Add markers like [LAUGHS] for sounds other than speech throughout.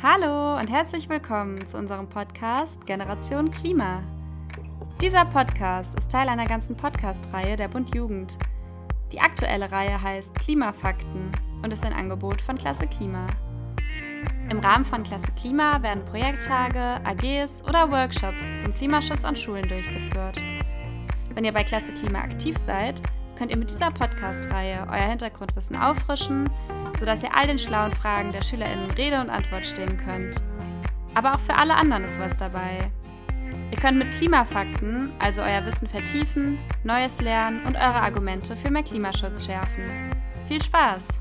Hallo und herzlich willkommen zu unserem Podcast Generation Klima. Dieser Podcast ist Teil einer ganzen Podcast-Reihe der Bund Jugend. Die aktuelle Reihe heißt Klimafakten und ist ein Angebot von Klasse Klima. Im Rahmen von Klasse Klima werden Projekttage, AGs oder Workshops zum Klimaschutz an Schulen durchgeführt. Wenn ihr bei Klasse Klima aktiv seid, könnt ihr mit dieser Podcast-Reihe euer Hintergrundwissen auffrischen sodass ihr all den schlauen Fragen der SchülerInnen Rede und Antwort stehen könnt. Aber auch für alle anderen ist was dabei. Ihr könnt mit Klimafakten also euer Wissen vertiefen, Neues lernen und eure Argumente für mehr Klimaschutz schärfen. Viel Spaß!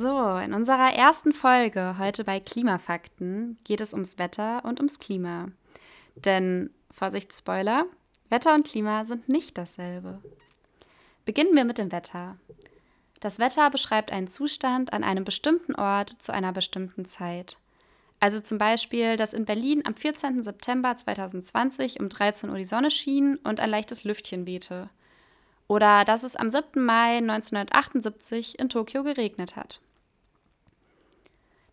So, in unserer ersten Folge heute bei Klimafakten geht es ums Wetter und ums Klima. Denn, Vorsicht, Spoiler, Wetter und Klima sind nicht dasselbe. Beginnen wir mit dem Wetter. Das Wetter beschreibt einen Zustand an einem bestimmten Ort zu einer bestimmten Zeit. Also zum Beispiel, dass in Berlin am 14. September 2020 um 13 Uhr die Sonne schien und ein leichtes Lüftchen wehte. Oder dass es am 7. Mai 1978 in Tokio geregnet hat.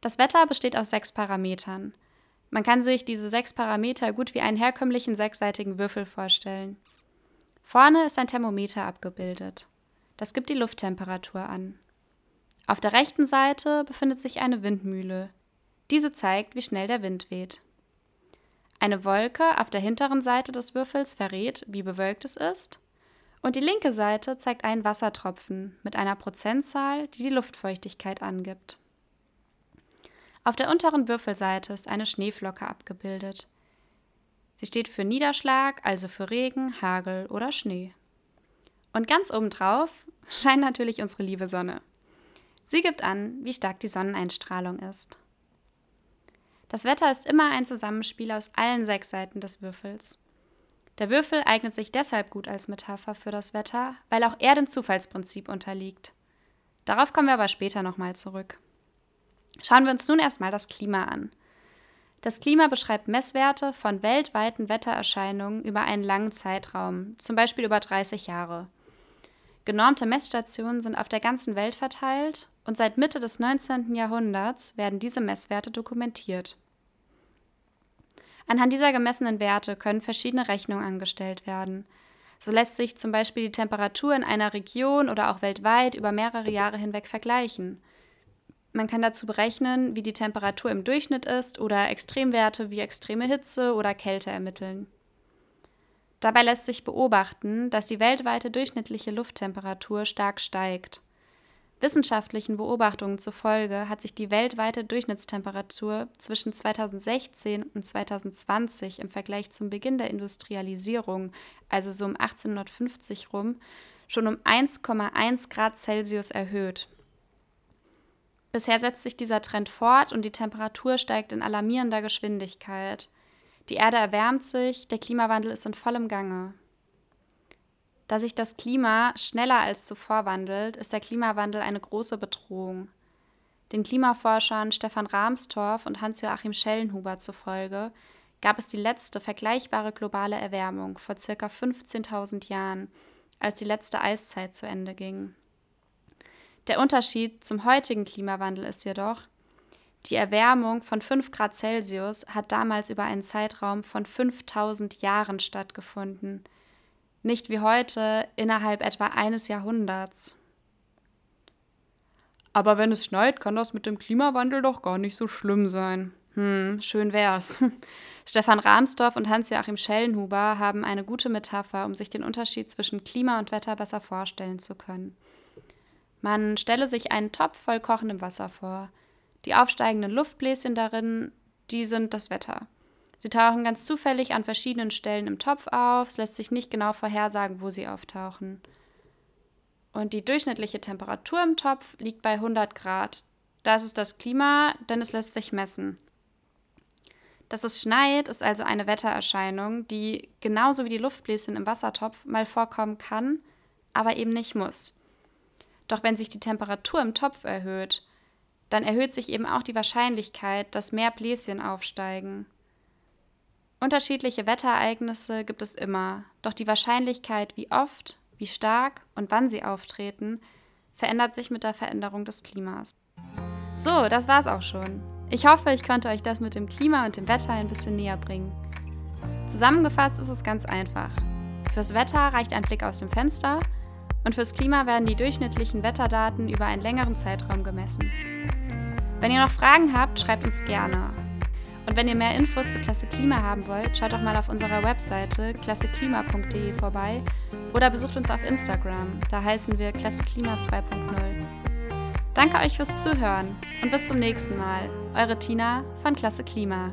Das Wetter besteht aus sechs Parametern. Man kann sich diese sechs Parameter gut wie einen herkömmlichen sechsseitigen Würfel vorstellen. Vorne ist ein Thermometer abgebildet. Das gibt die Lufttemperatur an. Auf der rechten Seite befindet sich eine Windmühle. Diese zeigt, wie schnell der Wind weht. Eine Wolke auf der hinteren Seite des Würfels verrät, wie bewölkt es ist. Und die linke Seite zeigt einen Wassertropfen mit einer Prozentzahl, die die Luftfeuchtigkeit angibt. Auf der unteren Würfelseite ist eine Schneeflocke abgebildet. Sie steht für Niederschlag, also für Regen, Hagel oder Schnee. Und ganz obendrauf [LAUGHS] scheint natürlich unsere liebe Sonne. Sie gibt an, wie stark die Sonneneinstrahlung ist. Das Wetter ist immer ein Zusammenspiel aus allen sechs Seiten des Würfels. Der Würfel eignet sich deshalb gut als Metapher für das Wetter, weil auch er dem Zufallsprinzip unterliegt. Darauf kommen wir aber später nochmal zurück. Schauen wir uns nun erstmal das Klima an. Das Klima beschreibt Messwerte von weltweiten Wettererscheinungen über einen langen Zeitraum, zum Beispiel über 30 Jahre. Genormte Messstationen sind auf der ganzen Welt verteilt und seit Mitte des 19. Jahrhunderts werden diese Messwerte dokumentiert. Anhand dieser gemessenen Werte können verschiedene Rechnungen angestellt werden. So lässt sich zum Beispiel die Temperatur in einer Region oder auch weltweit über mehrere Jahre hinweg vergleichen. Man kann dazu berechnen, wie die Temperatur im Durchschnitt ist oder Extremwerte wie extreme Hitze oder Kälte ermitteln. Dabei lässt sich beobachten, dass die weltweite durchschnittliche Lufttemperatur stark steigt. Wissenschaftlichen Beobachtungen zufolge hat sich die weltweite Durchschnittstemperatur zwischen 2016 und 2020 im Vergleich zum Beginn der Industrialisierung, also so um 1850 rum, schon um 1,1 Grad Celsius erhöht. Bisher setzt sich dieser Trend fort und die Temperatur steigt in alarmierender Geschwindigkeit. Die Erde erwärmt sich, der Klimawandel ist in vollem Gange. Da sich das Klima schneller als zuvor wandelt, ist der Klimawandel eine große Bedrohung. Den Klimaforschern Stefan Rahmstorff und Hans-Joachim Schellenhuber zufolge gab es die letzte vergleichbare globale Erwärmung vor ca. 15.000 Jahren, als die letzte Eiszeit zu Ende ging. Der Unterschied zum heutigen Klimawandel ist jedoch, die Erwärmung von 5 Grad Celsius hat damals über einen Zeitraum von 5000 Jahren stattgefunden, nicht wie heute innerhalb etwa eines Jahrhunderts. Aber wenn es schneit, kann das mit dem Klimawandel doch gar nicht so schlimm sein. Hm, schön wär's. [LAUGHS] Stefan Rahmsdorf und Hans-Joachim Schellenhuber haben eine gute Metapher, um sich den Unterschied zwischen Klima und Wetter besser vorstellen zu können. Man stelle sich einen Topf voll kochendem Wasser vor. Die aufsteigenden Luftbläschen darin, die sind das Wetter. Sie tauchen ganz zufällig an verschiedenen Stellen im Topf auf, es lässt sich nicht genau vorhersagen, wo sie auftauchen. Und die durchschnittliche Temperatur im Topf liegt bei 100 Grad. Das ist das Klima, denn es lässt sich messen. Dass es schneit, ist also eine Wettererscheinung, die genauso wie die Luftbläschen im Wassertopf mal vorkommen kann, aber eben nicht muss. Doch wenn sich die Temperatur im Topf erhöht, dann erhöht sich eben auch die Wahrscheinlichkeit, dass mehr Bläschen aufsteigen. Unterschiedliche Wetterereignisse gibt es immer, doch die Wahrscheinlichkeit, wie oft, wie stark und wann sie auftreten, verändert sich mit der Veränderung des Klimas. So, das war's auch schon. Ich hoffe, ich konnte euch das mit dem Klima und dem Wetter ein bisschen näher bringen. Zusammengefasst ist es ganz einfach. Fürs Wetter reicht ein Blick aus dem Fenster und fürs Klima werden die durchschnittlichen Wetterdaten über einen längeren Zeitraum gemessen. Wenn ihr noch Fragen habt, schreibt uns gerne. Und wenn ihr mehr Infos zu Klasse Klima haben wollt, schaut doch mal auf unserer Webseite klasseklima.de vorbei oder besucht uns auf Instagram. Da heißen wir Klasse Klima 2.0. Danke euch fürs Zuhören und bis zum nächsten Mal. Eure Tina von Klasse Klima.